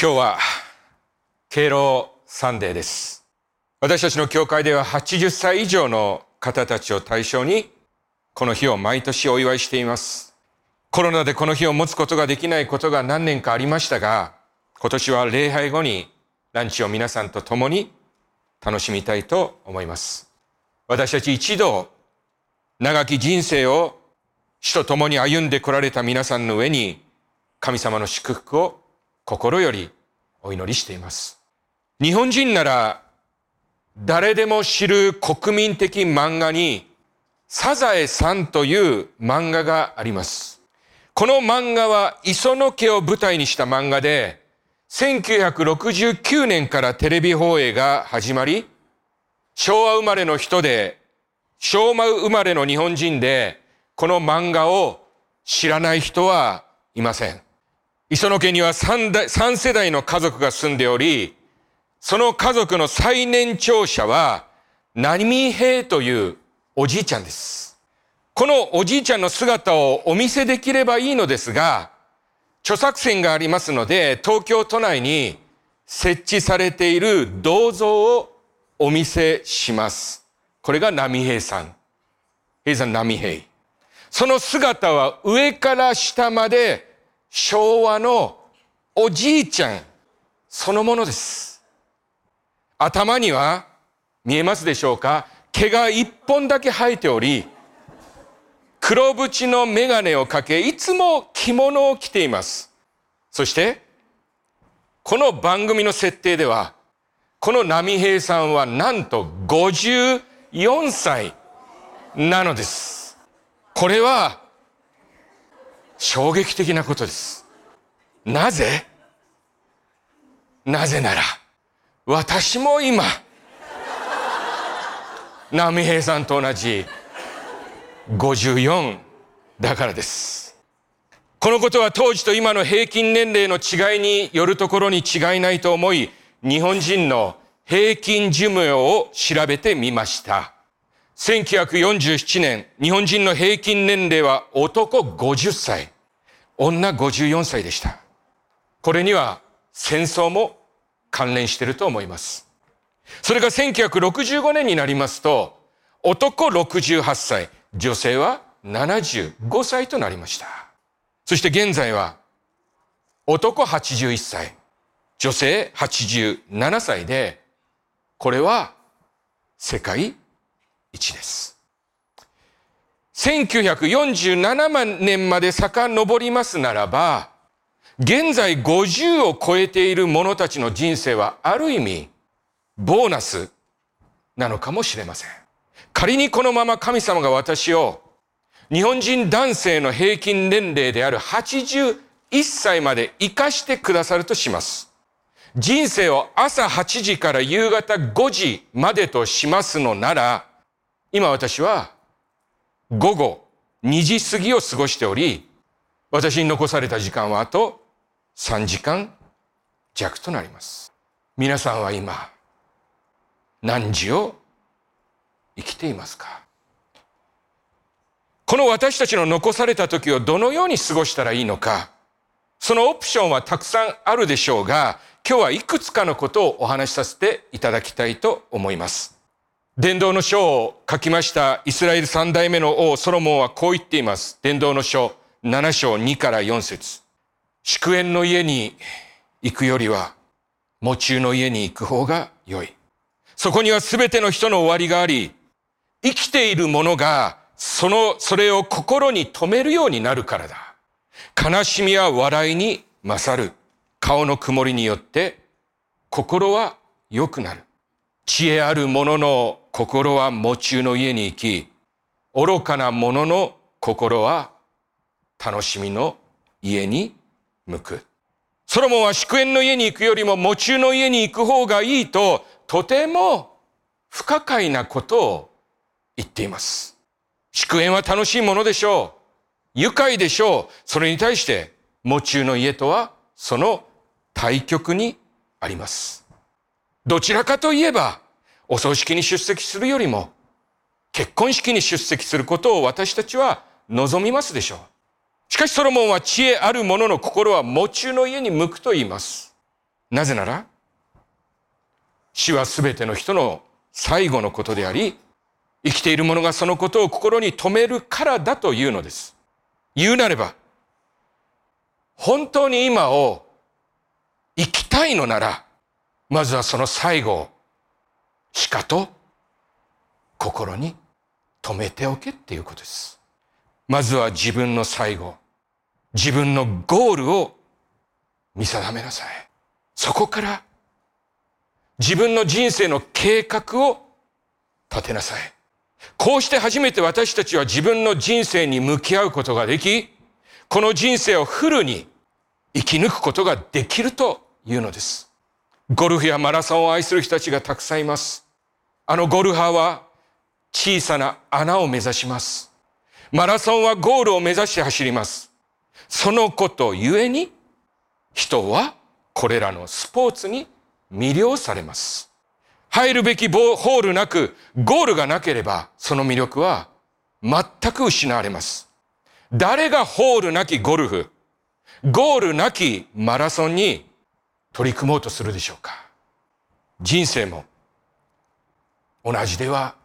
今日は敬老サンデーです。私たちの教会では80歳以上の方たちを対象にこの日を毎年お祝いしています。コロナでこの日を持つことができないことが何年かありましたが、今年は礼拝後にランチを皆さんと共に楽しみたいと思います。私たち一度長き人生を死と共に歩んでこられた皆さんの上に神様の祝福を心よりお祈りしています。日本人なら誰でも知る国民的漫画にサザエさんという漫画があります。この漫画は磯野家を舞台にした漫画で1969年からテレビ放映が始まり昭和生まれの人で昭和生まれの日本人でこの漫画を知らない人はいません。磯野家には 3, 代3世代の家族が住んでおり、その家族の最年長者は、波平というおじいちゃんです。このおじいちゃんの姿をお見せできればいいのですが、著作権がありますので、東京都内に設置されている銅像をお見せします。これが波平さん。平さん波平。その姿は上から下まで昭和のおじいちゃんそのものです。頭には見えますでしょうか？毛が一本だけ生えており、黒縁のメガネをかけ、いつも着物を着ています。そして、この番組の設定では、この波平さんはなんと54歳なのです。これは衝撃的なことです。なぜ？なぜなら、私も今、波平さんと同じ54だからです。このことは当時と今の平均年齢の違いによるところに違いないと思い、日本人の平均寿命を調べてみました。1947年、日本人の平均年齢は男50歳、女54歳でした。これには戦争も関連していると思います。それが1965年になりますと、男68歳、女性は75歳となりました。そして現在は、男81歳、女性87歳で、これは世界一です。1947年まで遡りますならば、現在50を超えている者たちの人生はある意味、ボーナスなのかもしれません。仮にこのまま神様が私を日本人男性の平均年齢である81歳まで生かしてくださるとします。人生を朝8時から夕方5時までとしますのなら、今私は午後2時過ぎを過ごしており、私に残された時間はあと3時間弱となります。皆さんは今、何時を生きていますか？この私たちの残された時をどのように過ごしたらいいのか、そのオプションはたくさんあるでしょうが、今日はいくつかのことをお話しさせていただきたいと思います。伝道の書を書きましたイスラエル三代目の王ソロモンはこう言っています。伝道の書7章2から4節祝宴の家に行くよりは、喪中の家に行く方が良い。そこには全ての人の終わりがあり、生きている者がその、それを心に留めるようになるからだ。悲しみは笑いに勝る。顔の曇りによって心は良くなる。知恵ある者の心は喪中の家に行き、愚かな者の心は楽しみの家に向く。ソロモンは祝宴の家に行くよりも喪中の家に行く方がいいと、とても不可解なことを言っています。祝宴は楽しいものでしょう。愉快でしょう。それに対して、喪中の家とはその対極にあります。どちらかといえば、お葬式に出席するよりも、結婚式に出席することを私たちは望みますでしょう。しかしソロモンは知恵ある者の心は喪中の家に向くと言います。なぜなら、死はすべての人の最後のことであり、生きている者がそのことを心に留めるからだというのです。言うなれば、本当に今を生きたいのなら、まずはその最後をしかと心に留めておけっていうことです。まずは自分の最後、自分のゴールを見定めなさい。そこから自分の人生の計画を立てなさい。こうして初めて私たちは自分の人生に向き合うことができ、この人生をフルに生き抜くことができるというのです。ゴルフやマラソンを愛する人たちがたくさんいます。あのゴルファーは小さな穴を目指します。マラソンはゴールを目指して走ります。そのことゆえに人はこれらのスポーツに魅了されます。入るべきホールなく、ゴールがなければ、その魅力は全く失われます。誰がホールなきゴルフ、ゴールなきマラソンに取り組もうとするでしょうか人生も同じでは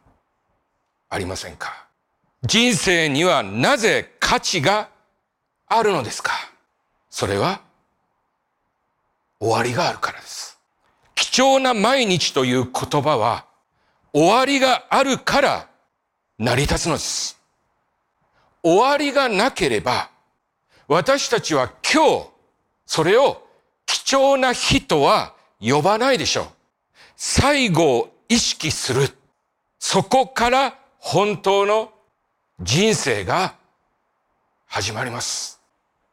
ありませんか人生にはなぜ価値があるのですかそれは終わりがあるからです。貴重な毎日という言葉は終わりがあるから成り立つのです。終わりがなければ私たちは今日それを貴重な日とは呼ばないでしょう。最後を意識する。そこから本当の人生が始まります。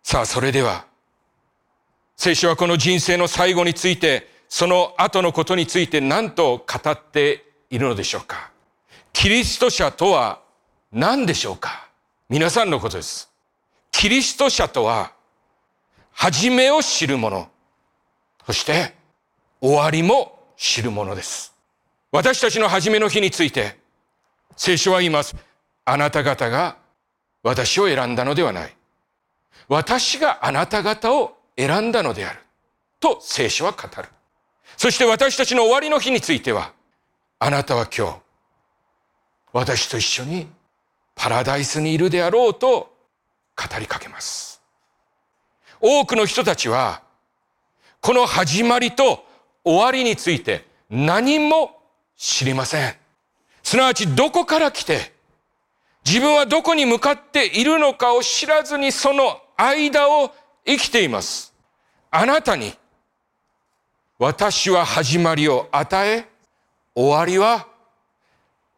さあ、それでは、聖書はこの人生の最後についてその後のことについて何と語っているのでしょうかキリスト者とは何でしょうか皆さんのことです。キリスト者とは、始めを知る者、そして終わりも知る者です。私たちの初めの日について、聖書は言います。あなた方が私を選んだのではない。私があなた方を選んだのである。と聖書は語る。そして私たちの終わりの日については、あなたは今日、私と一緒にパラダイスにいるであろうと語りかけます。多くの人たちは、この始まりと終わりについて何も知りません。すなわちどこから来て、自分はどこに向かっているのかを知らずにその間を生きています。あなたに私は始まりを与え、終わりは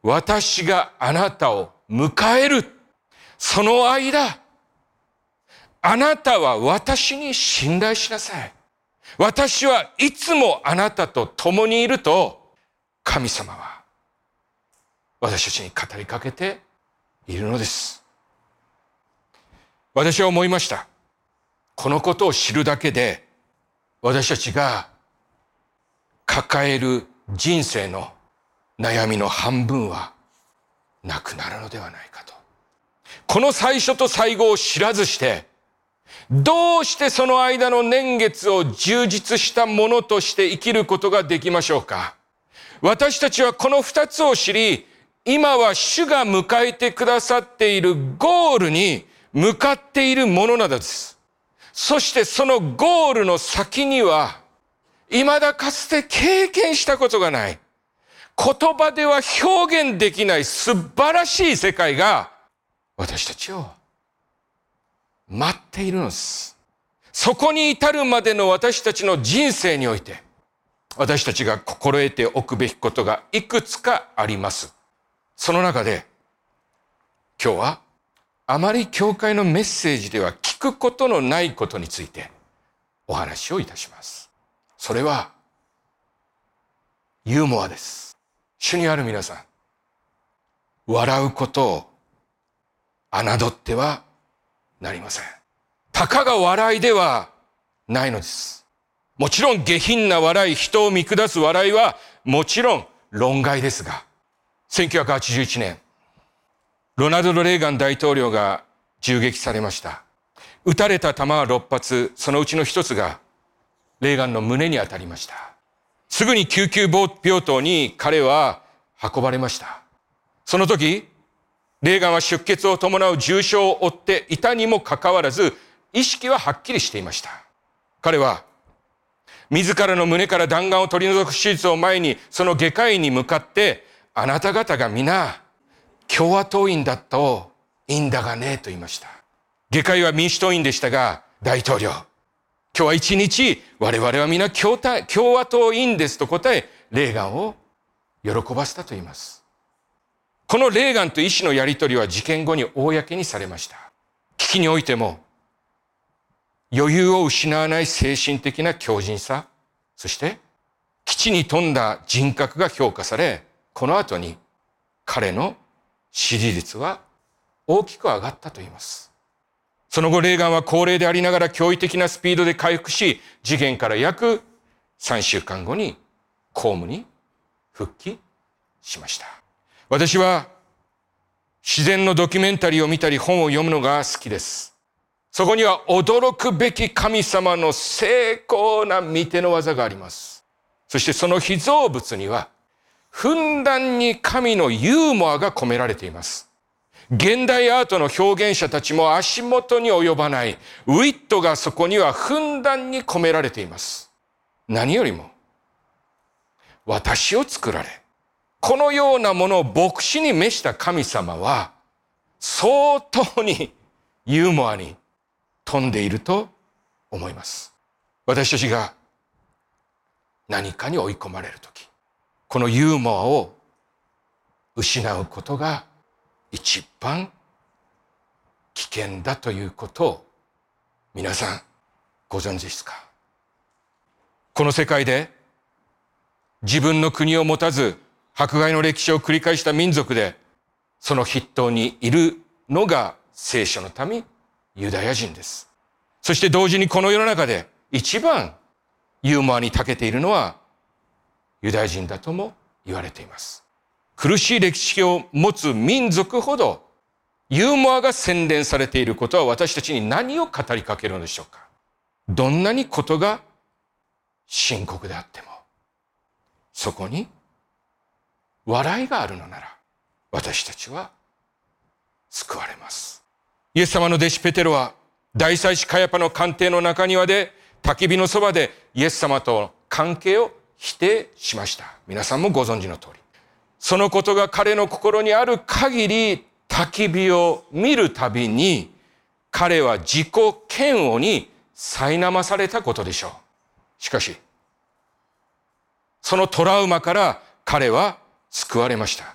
私があなたを迎える。その間、あなたは私に信頼しなさい。私はいつもあなたと共にいると神様は私たちに語りかけているのです。私は思いました。このことを知るだけで私たちが抱える人生の悩みの半分はなくなるのではないかと。この最初と最後を知らずして、どうしてその間の年月を充実したものとして生きることができましょうか？私たちはこの二つを知り、今は主が迎えてくださっているゴールに向かっているものなどです。そしてそのゴールの先には、未だかつて経験したことがない。言葉では表現できない素晴らしい世界が私たちを待っているのです。そこに至るまでの私たちの人生において私たちが心得ておくべきことがいくつかあります。その中で今日はあまり教会のメッセージでは聞くことのないことについてお話をいたします。それは、ユーモアです。主にある皆さん、笑うことを侮ってはなりません。たかが笑いではないのです。もちろん下品な笑い、人を見下す笑いはもちろん論外ですが、1981年、ロナルド・レーガン大統領が銃撃されました。撃たれた弾は6発、そのうちの一つがレーガンの胸に当たりました。すぐに救急病棟に彼は運ばれました。その時、レーガンは出血を伴う重傷を負っていたにもかかわらず、意識ははっきりしていました。彼は、自らの胸から弾丸を取り除く手術を前に、その外科医に向かって、あなた方が皆、共和党員だといいんだがね、と言いました。外科医は民主党員でしたが、大統領、今日は一日、我々は皆共和党員ですと答え、レーガンを喜ばせたと言います。このレーガンと医師のやりとりは事件後に公にされました。危機においても、余裕を失わない精神的な強靭さ、そして基地に富んだ人格が評価され、この後に彼の支持率は大きく上がったと言います。その後、レーガンは高齢でありながら驚異的なスピードで回復し、事件から約3週間後に公務に復帰しました。私は自然のドキュメンタリーを見たり本を読むのが好きです。そこには驚くべき神様の成功な見ての技があります。そしてその被造物には、ふんだんに神のユーモアが込められています。現代アートの表現者たちも足元に及ばないウィットがそこにはふんだんに込められています。何よりも、私を作られ、このようなものを牧師に召した神様は、相当にユーモアに富んでいると思います。私たちが何かに追い込まれるとき、このユーモアを失うことが一番危険だということを皆さんご存知ですか？この世界で自分の国を持たず迫害の歴史を繰り返した民族で、その筆頭にいるのが聖書の民、ユダヤ人です。そして同時にこの世の中で一番ユーモアに長けているのはユダヤ人だとも言われています。苦しい歴史を持つ民族ほどユーモアが洗練されていることは私たちに何を語りかけるのでしょうかどんなにことが深刻であってもそこに笑いがあるのなら私たちは救われます。イエス様の弟子ペテロは大祭司カヤパの官邸の中庭で焚き火のそばでイエス様との関係を否定しました。皆さんもご存知の通り。そのことが彼の心にある限り焚き火を見るたびに彼は自己嫌悪に苛まされたことでしょう。しかし、そのトラウマから彼は救われました。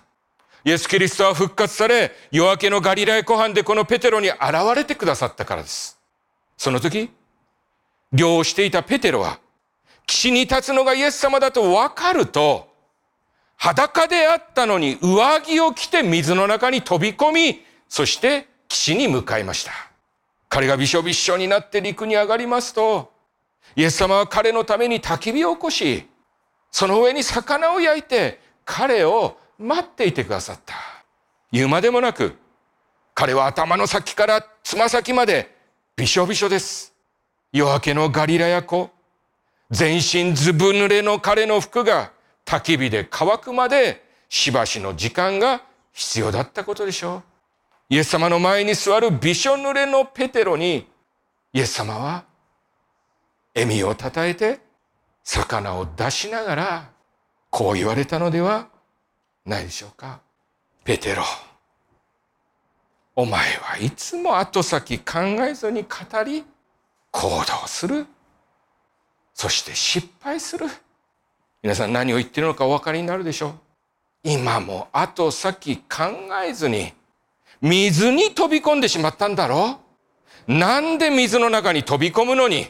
イエス・キリストは復活され、夜明けのガリラヤ湖畔でこのペテロに現れてくださったからです。その時、漁をしていたペテロは、岸に立つのがイエス様だと分かると、裸であったのに上着を着て水の中に飛び込み、そして岸に向かいました。彼がびしょびしょになって陸に上がりますと、イエス様は彼のために焚き火を起こし、その上に魚を焼いて彼を待っていてくださった。言うまでもなく、彼は頭の先からつま先までびしょびしょです。夜明けのガリラヤ湖、全身ずぶ濡れの彼の服が焚き火で乾くまでしばしの時間が必要だったことでしょう。イエス様の前に座るびしょ濡れのペテロに、イエス様は笑みをたたえて魚を出しながらこう言われたのではないでしょうか。ペテロ、お前はいつも後先考えずに語り、行動する。そして失敗する。皆さん何を言ってるのかお分かりになるでしょう。今も後先考えずに、水に飛び込んでしまったんだろうなんで水の中に飛び込むのに、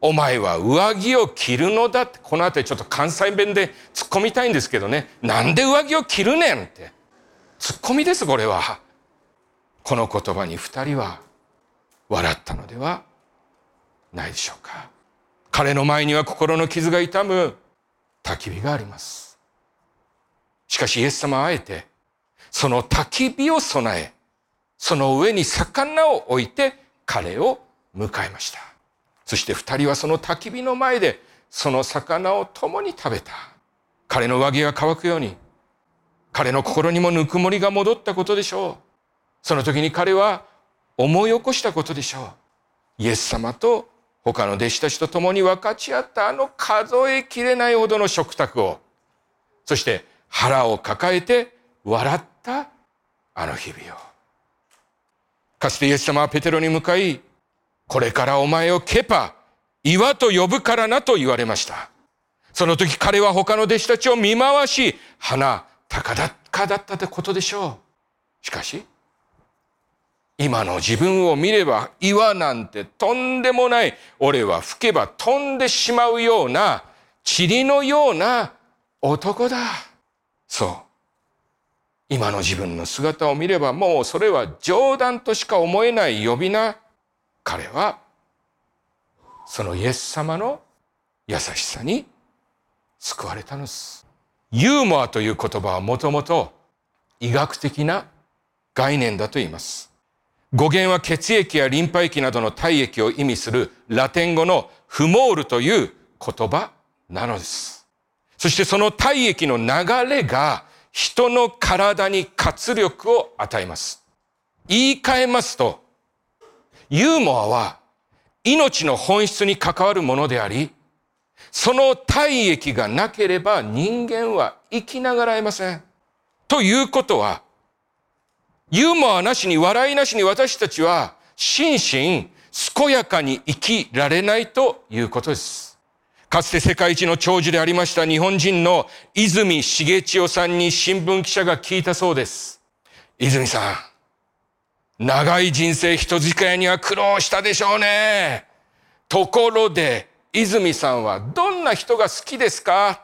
お前は上着を着るのだって、この後ちょっと関西弁で突っ込みたいんですけどね。なんで上着を着るねんって。突っ込みです、これは。この言葉に二人は笑ったのではないでしょうか。彼の前には心の傷が痛む焚き火があります。しかしイエス様はあえて、その焚き火を備え、その上に魚を置いて彼を迎えました。そして二人はその焚き火の前でその魚を共に食べた。彼の上着が乾くように、彼の心にもぬくもりが戻ったことでしょう。その時に彼は思い起こしたことでしょう。イエス様と他の弟子たちと共に分かち合ったあの数えきれないほどの食卓を、そして腹を抱えて笑ったあの日々を。かつてイエス様はペテロに向かい、これからお前をケパ、岩と呼ぶからなと言われました。その時彼は他の弟子たちを見回し、鼻高だかだったってことでしょう。しかし、今の自分を見れば岩なんてとんでもない、俺は吹けば飛んでしまうような、塵のような男だ。そう。今の自分の姿を見ればもうそれは冗談としか思えない呼び名。彼は、そのイエス様の優しさに救われたのです。ユーモアという言葉はもともと医学的な概念だと言います。語源は血液やリンパ液などの体液を意味するラテン語のフモールという言葉なのです。そしてその体液の流れが人の体に活力を与えます。言い換えますと、ユーモアは命の本質に関わるものであり、その体液がなければ人間は生きながらえません。ということは、ユーモアなしに笑いなしに私たちは心身健やかに生きられないということです。かつて世界一の長寿でありました日本人の泉重千代さんに新聞記者が聞いたそうです。泉さん、長い人生人付き合いには苦労したでしょうね。ところで、泉さんはどんな人が好きですか？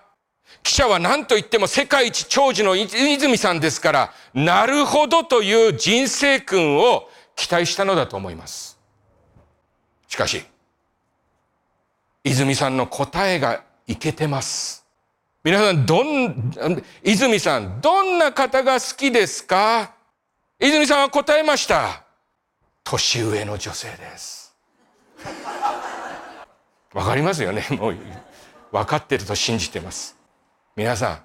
記者は何と言っても世界一長寿の泉さんですから、なるほどという人生訓を期待したのだと思います。しかし、泉さんの答えがいけてます。皆さん、どん、泉さん、どんな方が好きですか？泉さんは答えました。年上の女性です。わかりますよね。もう、分かってると信じてます。皆さ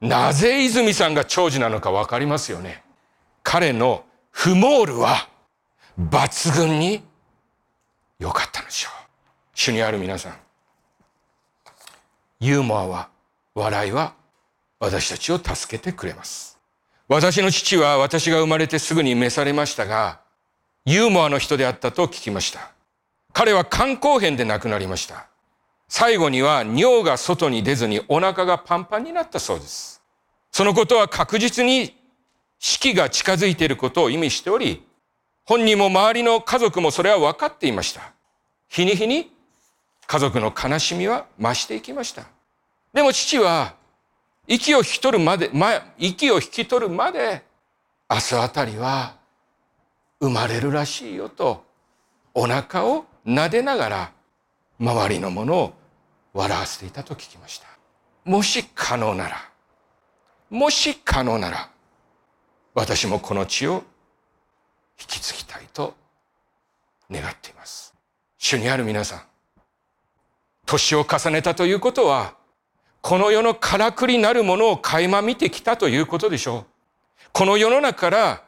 ん、なぜ泉さんが長寿なのかわかりますよね。彼のフモールは抜群に良かったのでしょう。主にある皆さん、ユーモアは、笑いは私たちを助けてくれます。私の父は私が生まれてすぐに召されましたが、ユーモアの人であったと聞きました。彼は肝硬変で亡くなりました。最後には尿が外に出ずにお腹がパンパンになったそうです。そのことは確実に死期が近づいていることを意味しており、本人も周りの家族もそれは分かっていました。日に日に家族の悲しみは増していきました。でも父は息を引き取るまで、ま、息を引き取るまで明日あたりは生まれるらしいよとお腹を撫でながら周りのものを笑わせていたと聞きました。もし可能なら、もし可能なら、私もこの地を引き継ぎたいと願っています。主にある皆さん、年を重ねたということは、この世のからくりなるものを垣間見てきたということでしょう。この世の中から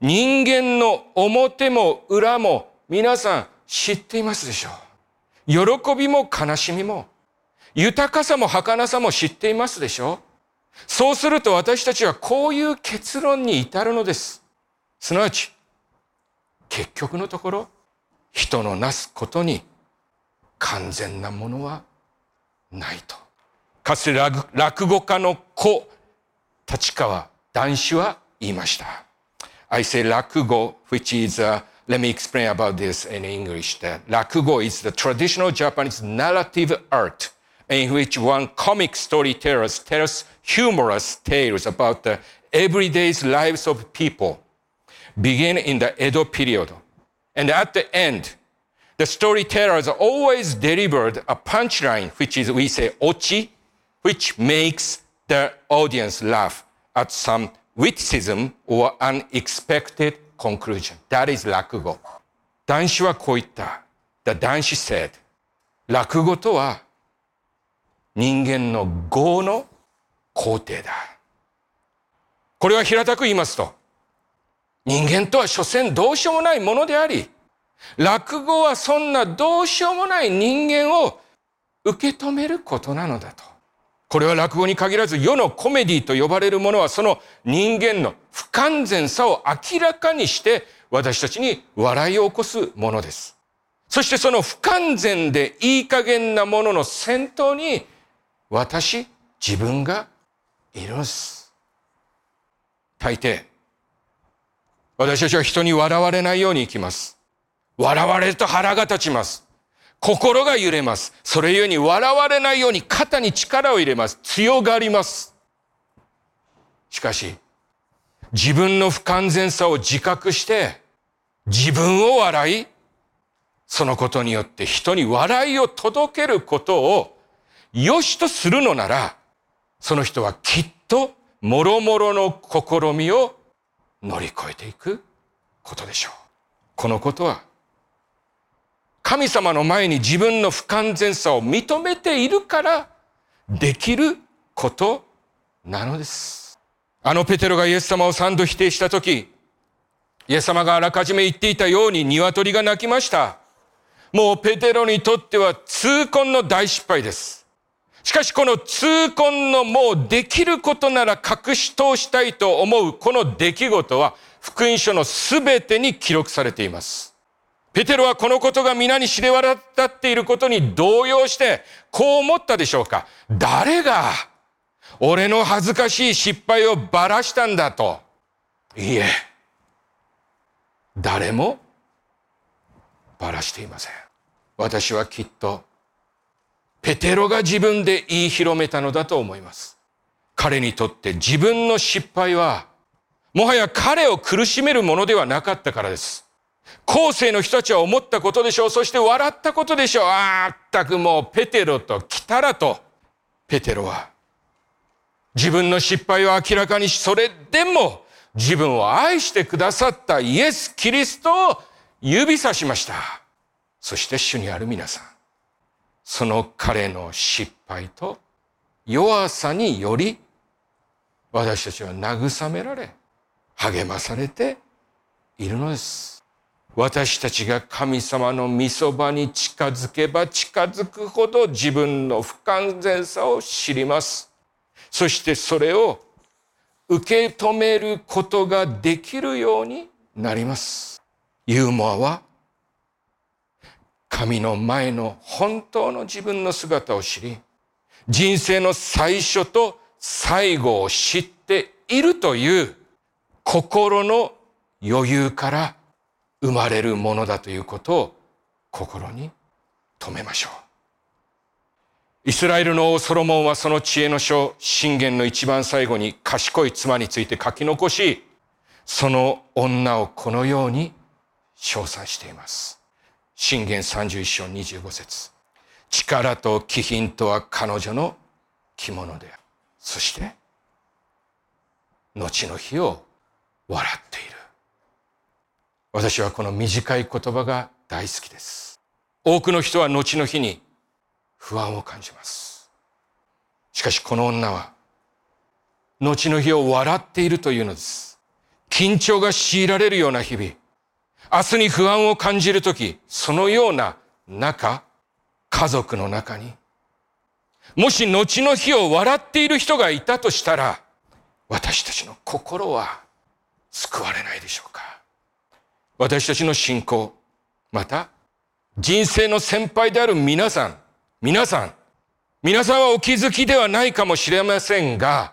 人間の表も裏も皆さん知っていますでしょう。喜びも悲しみも、豊かさも儚さも知っていますでしょうそうすると私たちはこういう結論に至るのです。すなわち、結局のところ、人のなすことに完全なものはないと。かつて落語家の子、立川談志は言いました。I say 落語 which is a Let me explain about this in English. That rakugo is the traditional Japanese narrative art in which one comic storyteller tells humorous tales about the everyday lives of people, begin in the Edo period. And at the end, the storytellers always delivered a punchline, which is, we say, ochi, which makes the audience laugh at some witticism or unexpected conclusion. That is 落語。男子はこう言った。The 男子 said, 落語とは人間の業の肯定だ。これは平たく言いますと、人間とは所詮どうしようもないものであり、落語はそんなどうしようもない人間を受け止めることなのだと。これは落語に限らず世のコメディと呼ばれるものはその人間の不完全さを明らかにして私たちに笑いを起こすものです。そしてその不完全でいい加減なものの先頭に私、自分がいるんです。大抵、私たちは人に笑われないように生きます。笑われると腹が立ちます。心が揺れます。それゆえに笑われないように肩に力を入れます。強がります。しかし、自分の不完全さを自覚して、自分を笑い、そのことによって人に笑いを届けることを良しとするのなら、その人はきっと諸々の試みを乗り越えていくことでしょう。このことは神様の前に自分の不完全さを認めているからできることなのです。あのペテロがイエス様を三度否定したとき、イエス様があらかじめ言っていたように鶏が鳴きました。もうペテロにとっては痛恨の大失敗です。しかしこの痛恨のもうできることなら隠し通したいと思うこの出来事は福音書のすべてに記録されています。ペテロはこのことが皆に知れ渡っていることに動揺して、こう思ったでしょうか。誰が、俺の恥ずかしい失敗をばらしたんだと。いいえ、誰もばらしていません。私はきっと、ペテロが自分で言い広めたのだと思います。彼にとって自分の失敗は、もはや彼を苦しめるものではなかったからです。後世の人たちは思ったことでしょう。そして笑ったことでしょう。あったくもうペテロと来たらと。ペテロは自分の失敗を明らかにし、それでも自分を愛してくださったイエス・キリストを指さしました。そして主にある皆さん。その彼の失敗と弱さにより私たちは慰められ励まされているのです。私たちが神様の御そばに近づけば近づくほど自分の不完全さを知ります。そしてそれを受け止めることができるようになります。ユーモアは神の前の本当の自分の姿を知り、人生の最初と最後を知っているという心の余裕から生まれるものだということを心に留めましょう。イスラエルの王ソロモンはその知恵の書、信玄の一番最後に賢い妻について書き残し、その女をこのように称賛しています。信玄31章25節力と気品とは彼女の着物である。そして、後の日を笑っている。私はこの短い言葉が大好きです。多くの人は後の日に不安を感じます。しかしこの女は、後の日を笑っているというのです。緊張が強いられるような日々、明日に不安を感じるとき、そのような中、家族の中に、もし後の日を笑っている人がいたとしたら、私たちの心は救われないでしょうか私たちの信仰、また人生の先輩である皆さん、皆さん、皆さんはお気づきではないかもしれませんが、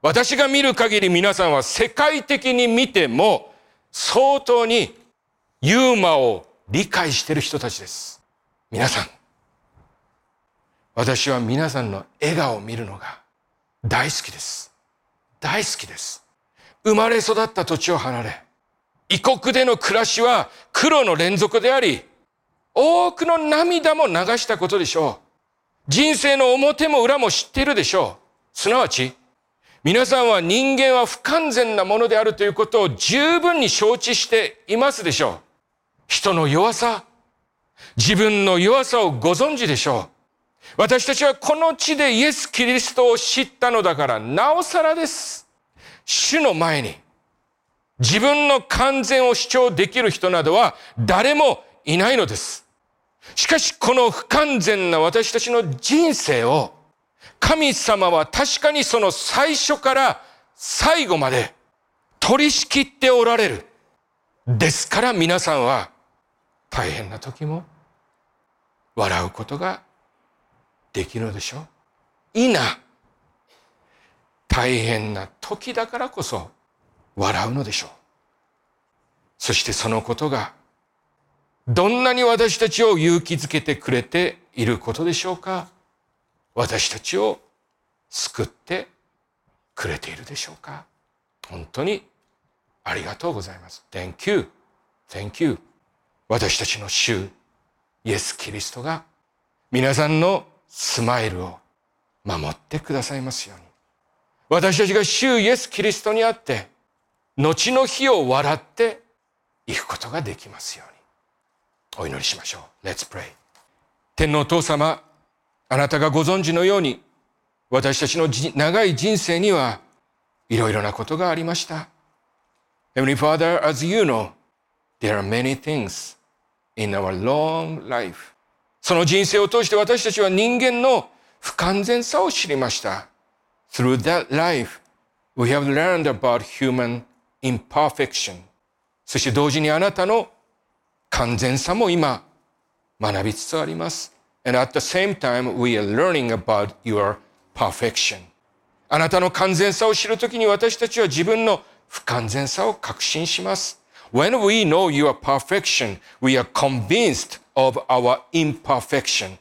私が見る限り皆さんは世界的に見ても相当にユーモアを理解している人たちです。皆さん、私は皆さんの笑顔を見るのが大好きです。大好きです。生まれ育った土地を離れ、異国での暮らしは苦労の連続であり、多くの涙も流したことでしょう。人生の表も裏も知っているでしょう。すなわち、皆さんは人間は不完全なものであるということを十分に承知していますでしょう。人の弱さ、自分の弱さをご存知でしょう。私たちはこの地でイエス・キリストを知ったのだからなおさらです。主の前に自分の完全を主張できる人などは誰もいないのです。しかしこの不完全な私たちの人生を神様は確かにその最初から最後まで取り仕切っておられる。ですから皆さんは大変な時も笑うことができるのでしょう。いな。大変な時だからこそ笑うのでしょう。そしてそのことがどんなに私たちを勇気づけてくれていることでしょうか私たちを救ってくれているでしょうか本当にありがとうございます。Thank you. Thank you. 私たちの主、イエス・キリストが皆さんのスマイルを守ってくださいますように。私たちが主イエス・キリストにあって、後の日を笑っていくことができますように。お祈りしましょう。Let's pray. 天皇父様、あなたがご存知のように、私たちの長い人生にはいろいろなことがありました。Heavenly Father, as you know, there are many things in our long life. その人生を通して私たちは人間の不完全さを知りました。Through that life, we have learned about human imperfection. そして同時にあなたの完全さも今学びつつあります。And at the same time, we are learning about your perfection. あなたの完全さを知るときに私たちは自分の不完全さを確信します。When we know your perfection, we are convinced of our imperfection.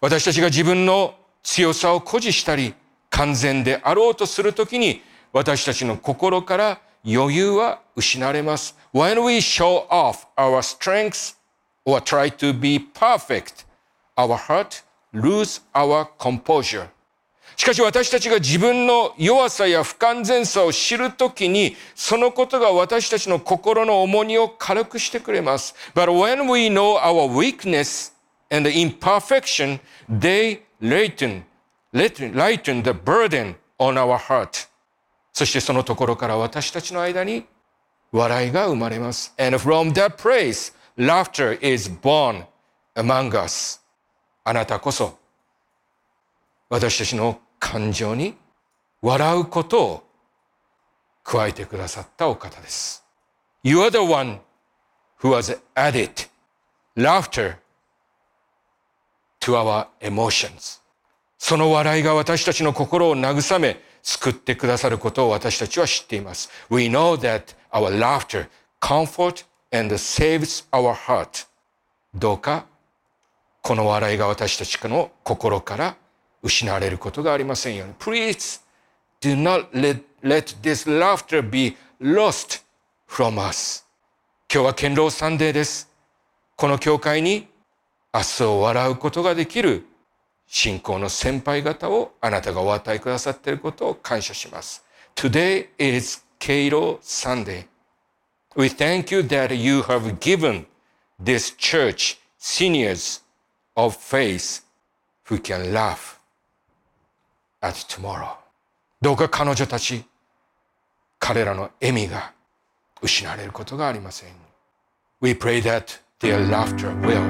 私たちが自分の強さを誇示したり、完全であろうとするときに、私たちの心から余裕は失われます。When we show off our strengths or try to be perfect, our heart lose our composure. しかし私たちが自分の弱さや不完全さを知るときに、そのことが私たちの心の重荷を軽くしてくれます。But when we know our weakness and imperfection, they lighten, lighten the burden on our heart. そしてそのところから私たちの間に笑いが生まれます。And from that place, laughter is born among us. あなたこそ私たちの感情に笑うことを加えてくださったお方です。You are the one who has added laughter to our emotions. その笑いが私たちの心を慰め、救ってくださることを私たちは知っています。We know that our laughter comfort and saves our heart. どうか、この笑いが私たちの心から失われることがありませんように。Please do not let, let this laughter be lost from us. 今日は堅牢サンデーです。この教会に明日を笑うことができる信仰の先輩方をあなたがお与えくださっていることを感謝します。Today is Keiro Sunday. We thank you that you have given this church seniors of faith who can laugh at tomorrow. どうか彼女たち、彼らの笑みが失われることがありません。We pray that their laughter will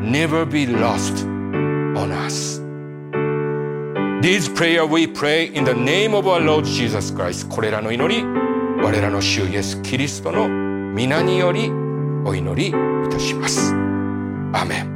never be lost on us. These prayer we pray in the name of our Lord Jesus Christ. これらの祈り、我らの主イエス・キリストの皆によりお祈りいたします。アメン。